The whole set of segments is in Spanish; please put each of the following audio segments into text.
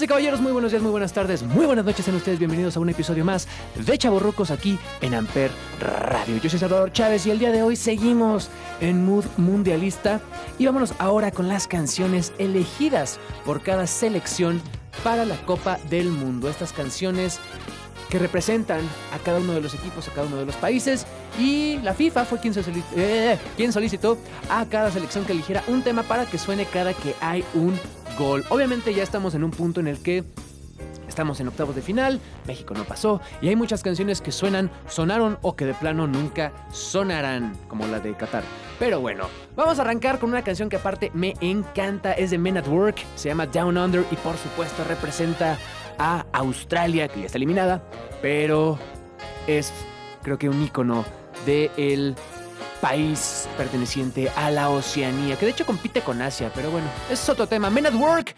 Y caballeros, muy buenos días, muy buenas tardes, muy buenas noches, sean ustedes bienvenidos a un episodio más de Chaborrucos aquí en Amper Radio. Yo soy Salvador Chávez y el día de hoy seguimos en mood mundialista y vámonos ahora con las canciones elegidas por cada selección para la Copa del Mundo. Estas canciones que representan a cada uno de los equipos, a cada uno de los países. Y la FIFA fue quien, se soli- eh, quien solicitó a cada selección que eligiera un tema para que suene cada que hay un gol. Obviamente ya estamos en un punto en el que estamos en octavos de final, México no pasó, y hay muchas canciones que suenan, sonaron o que de plano nunca sonarán, como la de Qatar. Pero bueno, vamos a arrancar con una canción que aparte me encanta, es de Men at Work, se llama Down Under y por supuesto representa a Australia, que ya está eliminada, pero es creo que un icono del país perteneciente a la Oceanía, que de hecho compite con Asia, pero bueno, es otro tema. Men at Work,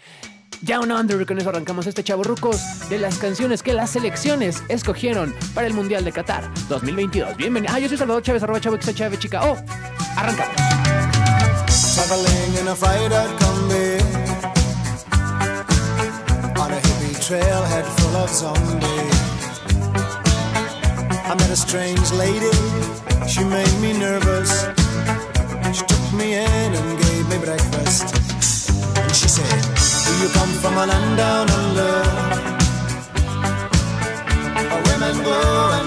Down Under, con eso arrancamos este chavorrucos de las canciones que las selecciones escogieron para el Mundial de Qatar 2022. Bienvenido. Ah, yo soy Salvador Chávez, arroba chavo, chica. Oh, arrancamos. Trailhead full of zombies. I met a strange lady, she made me nervous. She took me in and gave me breakfast. And she said, Do you come from a land down under? Where women go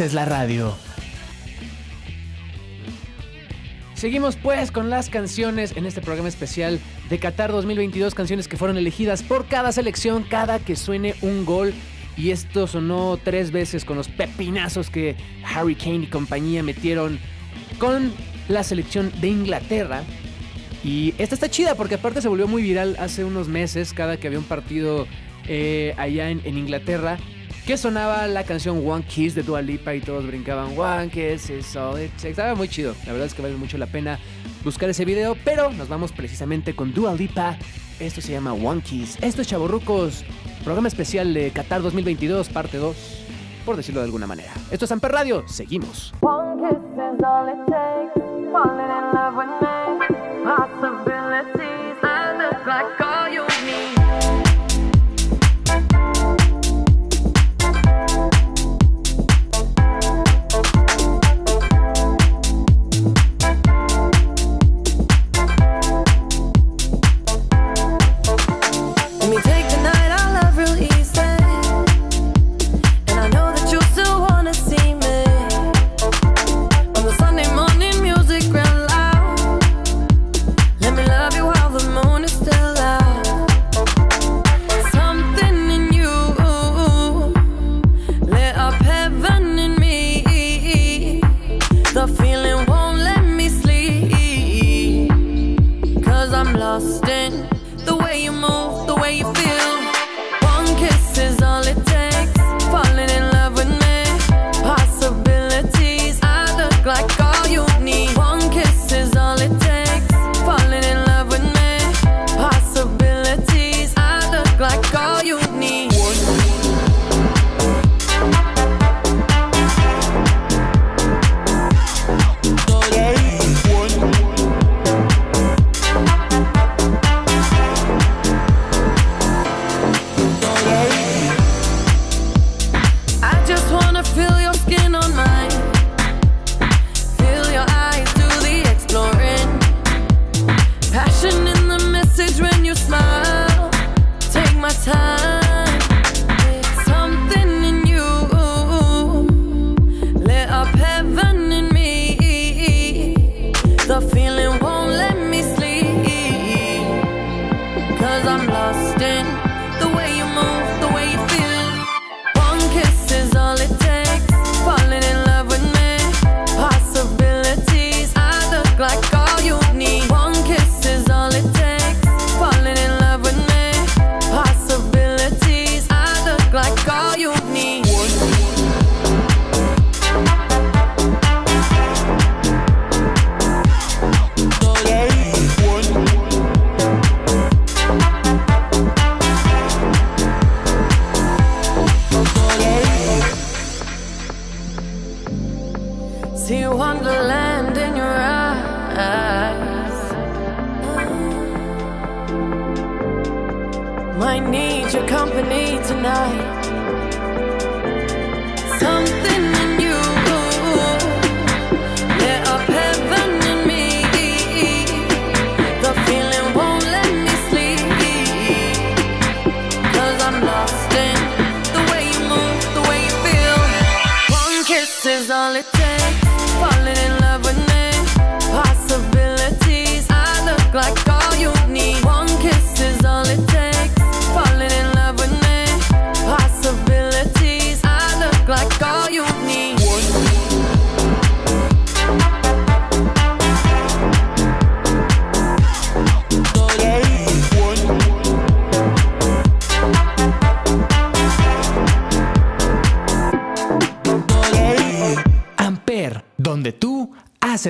haces la radio. Seguimos pues con las canciones en este programa especial de Qatar 2022, canciones que fueron elegidas por cada selección, cada que suene un gol. Y esto sonó tres veces con los pepinazos que Harry Kane y compañía metieron con la selección de Inglaterra. Y esta está chida porque aparte se volvió muy viral hace unos meses, cada que había un partido eh, allá en Inglaterra, que sonaba la canción One Kiss de Dua Lipa y todos brincaban One Kiss is all it takes". Estaba muy chido, la verdad es que vale mucho la pena buscar ese video, pero nos vamos precisamente con Dua Lipa. Esto se llama One Kiss. Esto es Chavorrucos, programa especial de Qatar 2022, parte 2, por decirlo de alguna manera. Esto es Amper Radio, seguimos. One is all it takes. In love with me. Possibilities. All you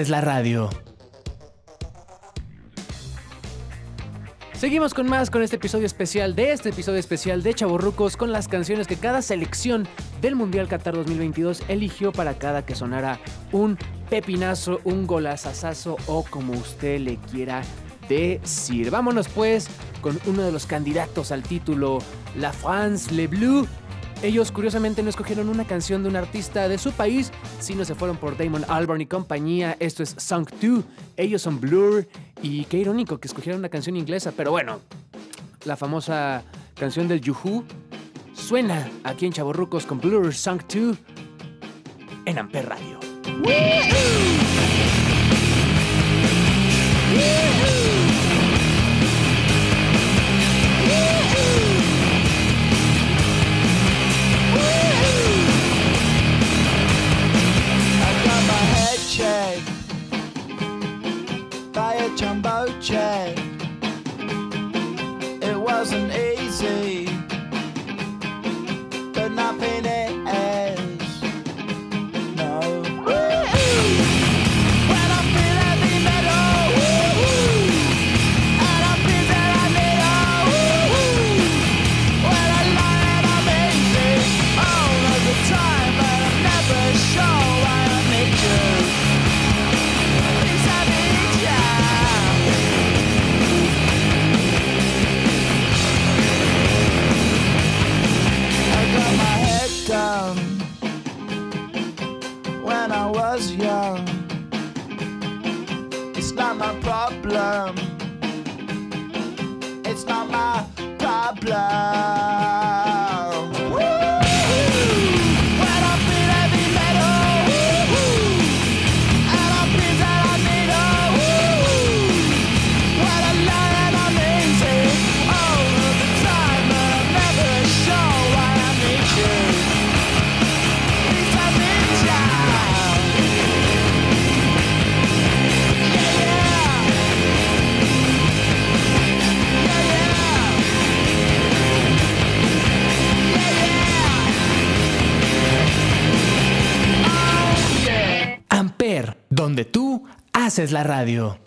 haces la radio. Seguimos con más con este episodio especial de este episodio especial de Chaborrucos con las canciones que cada selección del Mundial Qatar 2022 eligió para cada que sonara un pepinazo, un golazazazo o como usted le quiera decir. Vámonos pues con uno de los candidatos al título, La France Le Bleu. Ellos curiosamente no escogieron una canción de un artista de su país, sino se fueron por Damon Albarn y compañía. Esto es Song 2. Ellos son Blur. Y qué irónico que escogieron una canción inglesa, pero bueno, la famosa canción del Yuhu suena aquí en Chaborrucos con Blur Song 2. en Amper Radio. Chamboche. Haces la radio.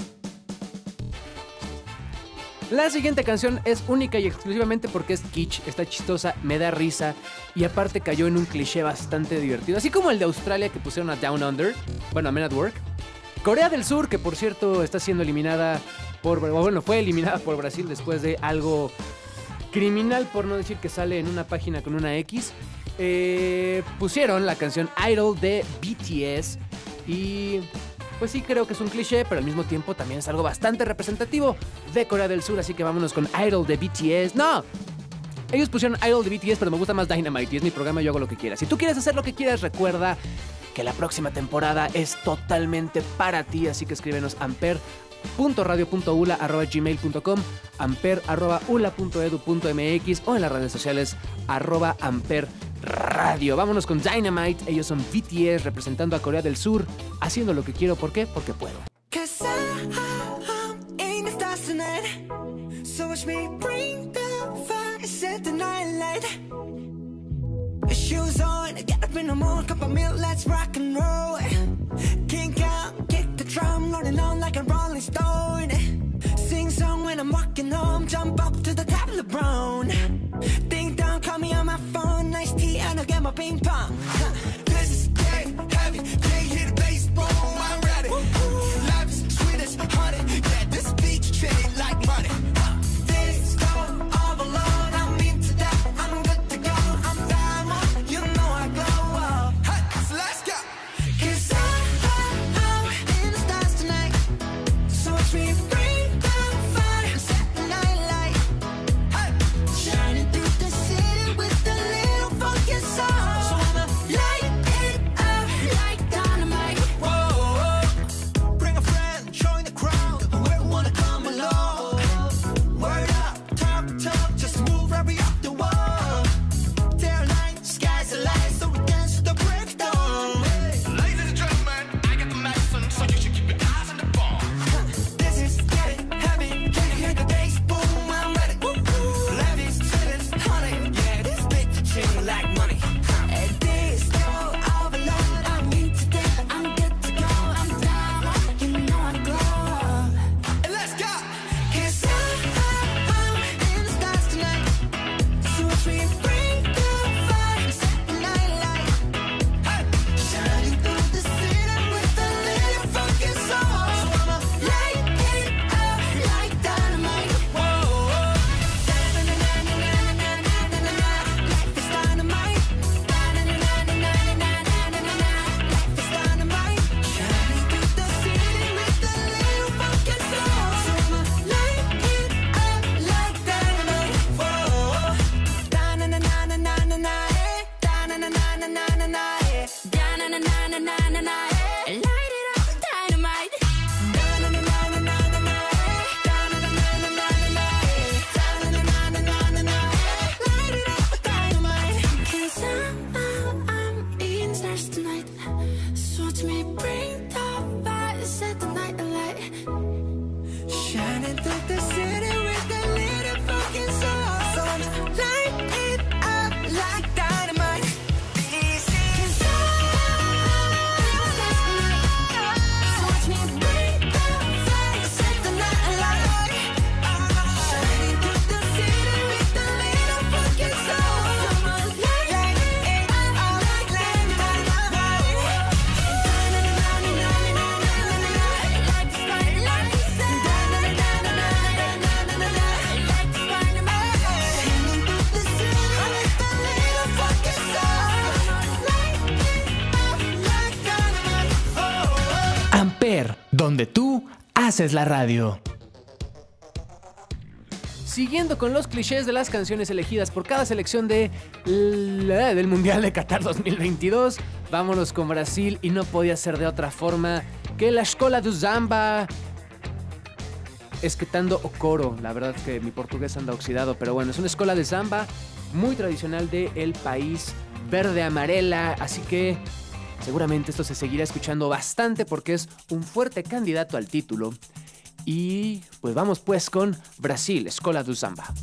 La siguiente canción es única y exclusivamente porque es kitsch, está chistosa, me da risa y aparte cayó en un cliché bastante divertido, así como el de Australia que pusieron a Down Under, bueno, a Men at Work. Corea del Sur, que por cierto está siendo eliminada por, bueno, fue eliminada por Brasil después de algo criminal, por no decir que sale en una página con una X. Eh, pusieron la canción Idol de BTS y pues sí creo que es un cliché, pero al mismo tiempo también es algo bastante representativo de Corea del Sur, así que vámonos con Idol de BTS. No, ellos pusieron Idol de BTS, pero me gusta más Dynamite y es mi programa, yo hago lo que quiera. Si tú quieres hacer lo que quieras, recuerda que la próxima temporada es totalmente para ti, así que escríbenos amper.radio.ula.gmail.com amper.ula.edu.mx o en las redes sociales arroba amper radio. Vámonos con Dynamite, ellos son BTS representando a Corea del Sur, haciendo lo que quiero, ¿por qué? Porque puedo. Shoes on, get up in morning, cup of milk, let's rock and roll. Kink out, kick the drum, rolling on like a rolling stone. Sing song when I'm walking home, jump up haces la radio. Siguiendo con los clichés de las canciones elegidas por cada selección de del Mundial de Qatar 2022, vámonos con Brasil y no podía ser de otra forma que la Escola do Zamba esquetando o coro. La verdad es que mi portugués anda oxidado, pero bueno, es una escuela de samba muy tradicional del país verde amarela, así que seguramente esto se seguirá escuchando bastante porque es un fuerte candidato al título. Y pues vamos pues con Brasil, Escola do Samba.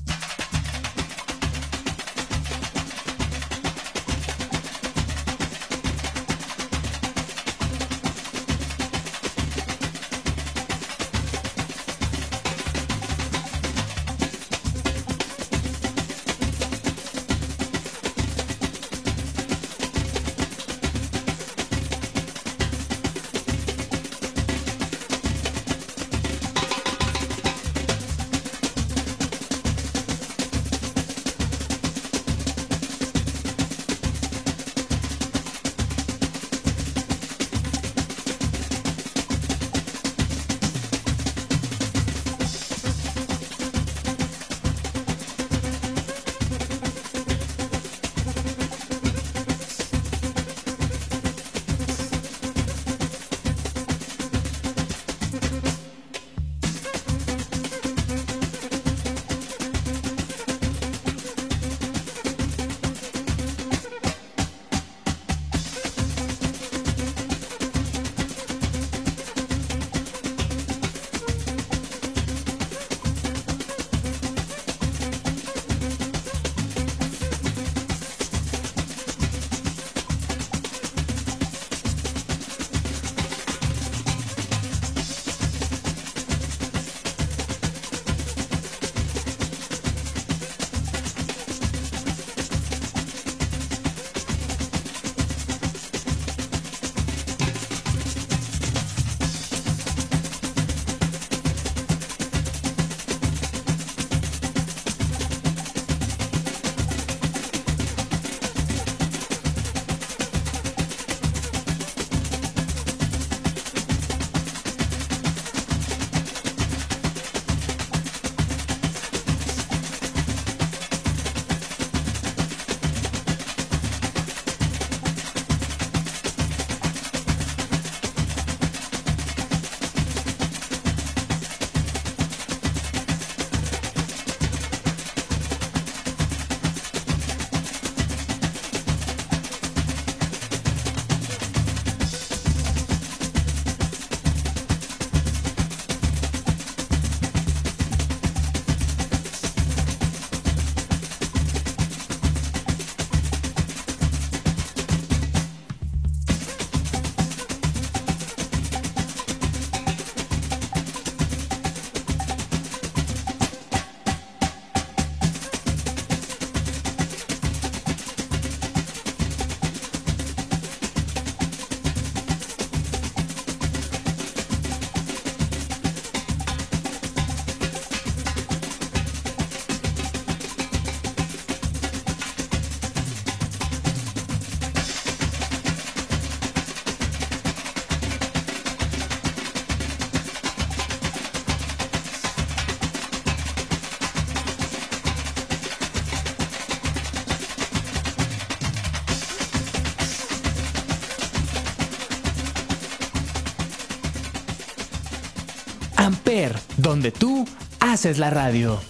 Donde tú haces la radio.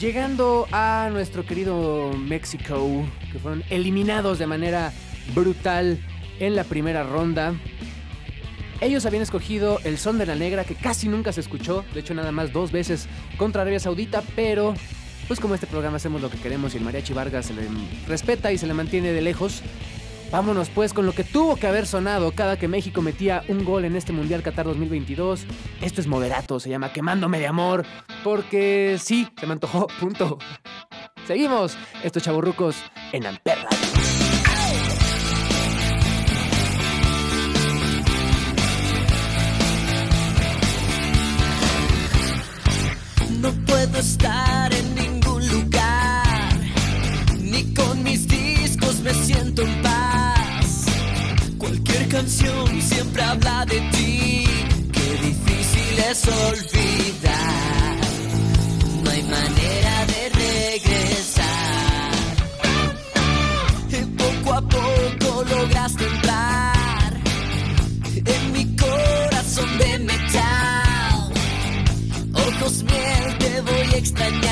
Llegando a nuestro querido México, que fueron eliminados de manera brutal en la primera ronda. Ellos habían escogido el son de la negra, que casi nunca se escuchó, de hecho nada más dos veces contra Arabia Saudita, pero pues como este programa hacemos lo que queremos y el Mariachi Vargas se le respeta y se le mantiene de lejos, vámonos pues con lo que tuvo que haber sonado cada que México metía un gol en este Mundial Qatar 2022. Esto es moderato, se llama Quemándome de Amor, porque sí, se me antojó, punto. Seguimos, estos chaburrucos en Amper Radio. No puedo estar siempre habla de ti, qué difícil es olvidar. No hay manera de regresar. Y poco a poco lograste entrar en mi corazón de metal. Ojos miel, te voy a extrañar.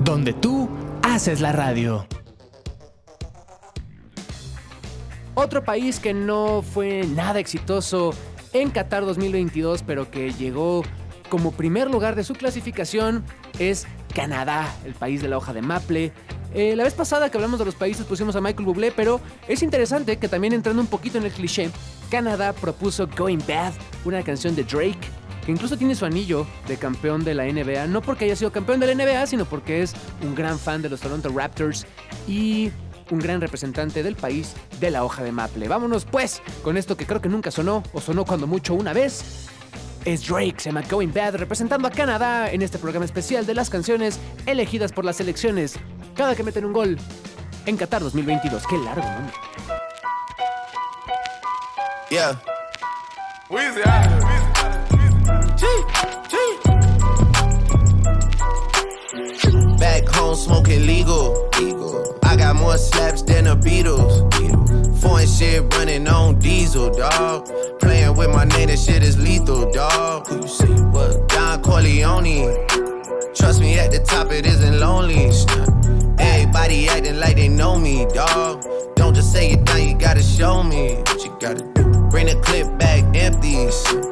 Donde tú haces la radio. Otro país que no fue nada exitoso en Qatar 2022, pero que llegó como primer lugar de su clasificación, es Canadá, el país de la hoja de Maple. Eh, la vez pasada que hablamos de los países pusimos a Michael Bublé, pero es interesante que también entrando un poquito en el cliché, Canadá propuso Going Bad, una canción de Drake, que incluso tiene su anillo de campeón de la NBA, no porque haya sido campeón de la NBA, sino porque es un gran fan de los Toronto Raptors y un gran representante del país de la hoja de Maple. Vámonos pues con esto que creo que nunca sonó, o sonó cuando mucho una vez. Es Drake, se llama Going Bad, representando a Canadá en este programa especial de las canciones elegidas por las selecciones. Cada que meten un gol, en Qatar 2022. Qué largo, nombre. Yeah. Back home smoking legal. legal. I got more slaps than the Beatles. Foreign shit running on diesel, dog. Playing with my name, that shit is lethal, dog. Who you see? What? Don Corleone. Trust me, at the top it isn't lonely. Everybody acting like they know me, dog. Don't just say it down, you gotta show me what you gotta do. Bring the clip back empty.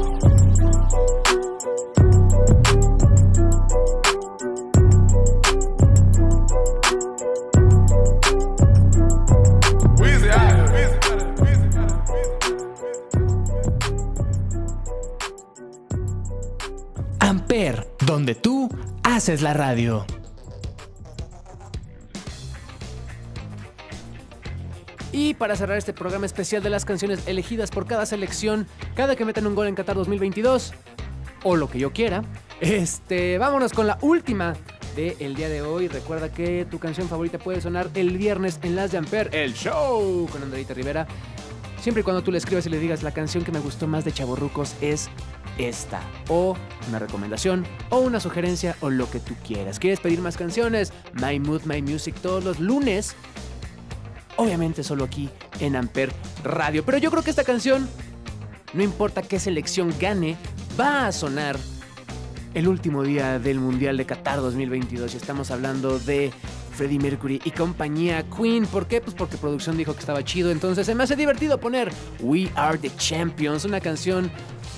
Donde tú haces la radio. Y para cerrar este programa especial de las canciones elegidas por cada selección, cada que metan un gol en Qatar 2022, o lo que yo quiera, este, vámonos con la última del día de hoy. Recuerda que tu canción favorita puede sonar el viernes en Las de Amper, el show con Andreita Rivera. Siempre y cuando tú le escribas y le digas la canción que me gustó más de Chavorrucos es esta. O una recomendación, o una sugerencia, o lo que tú quieras. ¿Quieres pedir más canciones? My Mood, My Music todos los lunes. Obviamente solo aquí en Amper Radio. Pero yo creo que esta canción, no importa qué selección gane, va a sonar el último día del Mundial de Qatar 2022. Y estamos hablando de Freddie Mercury y compañía Queen. ¿Por qué? Pues porque producción dijo que estaba chido. Entonces se me hace divertido poner We Are the Champions, una canción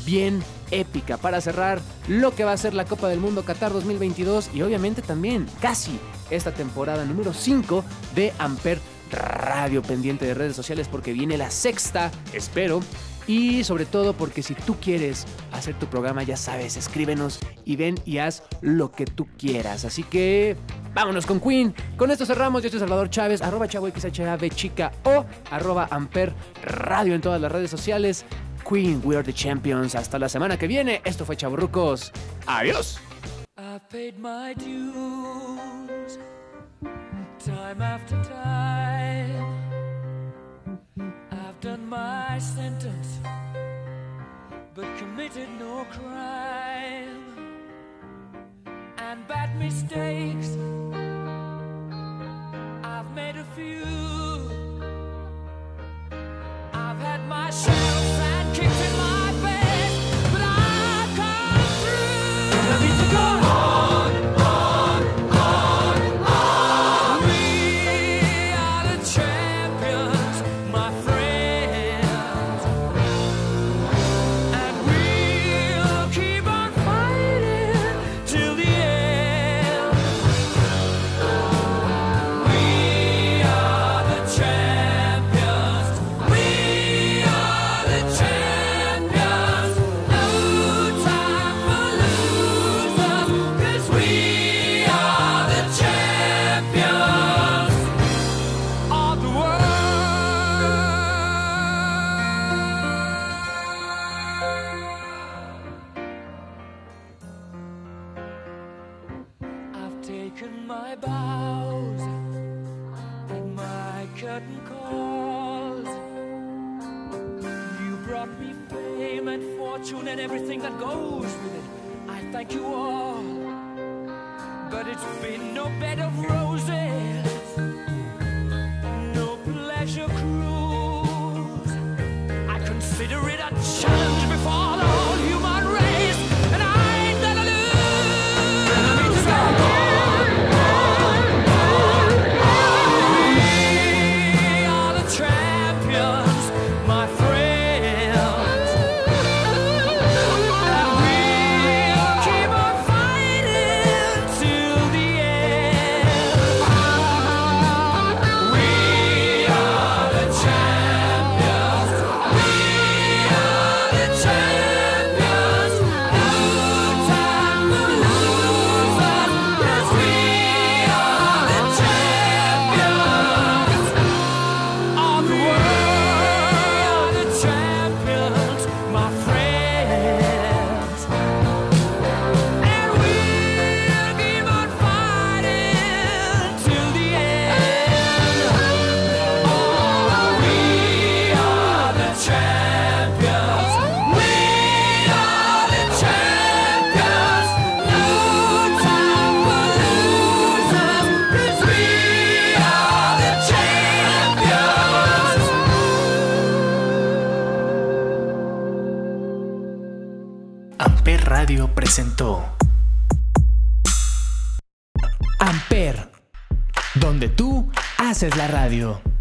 bien épica para cerrar lo que va a ser la Copa del Mundo Qatar 2022 y obviamente también casi esta temporada número 5 de Amper Radio pendiente de redes sociales porque viene la sexta, espero. Y sobre todo porque si tú quieres hacer tu programa, ya sabes, escríbenos y ven y haz lo que tú quieras. Así que vámonos con Queen. Con esto cerramos. Yo soy Salvador Chávez, arroba chavo XHAB chica o arroba amper radio en todas las redes sociales. Queen, we are the champions. Hasta la semana que viene. Esto fue Chaburrucos. Adiós. I've paid my dues time after time. I've done my sentence, but committed no crime. And bad mistakes, I've made a few. I've had my share radio.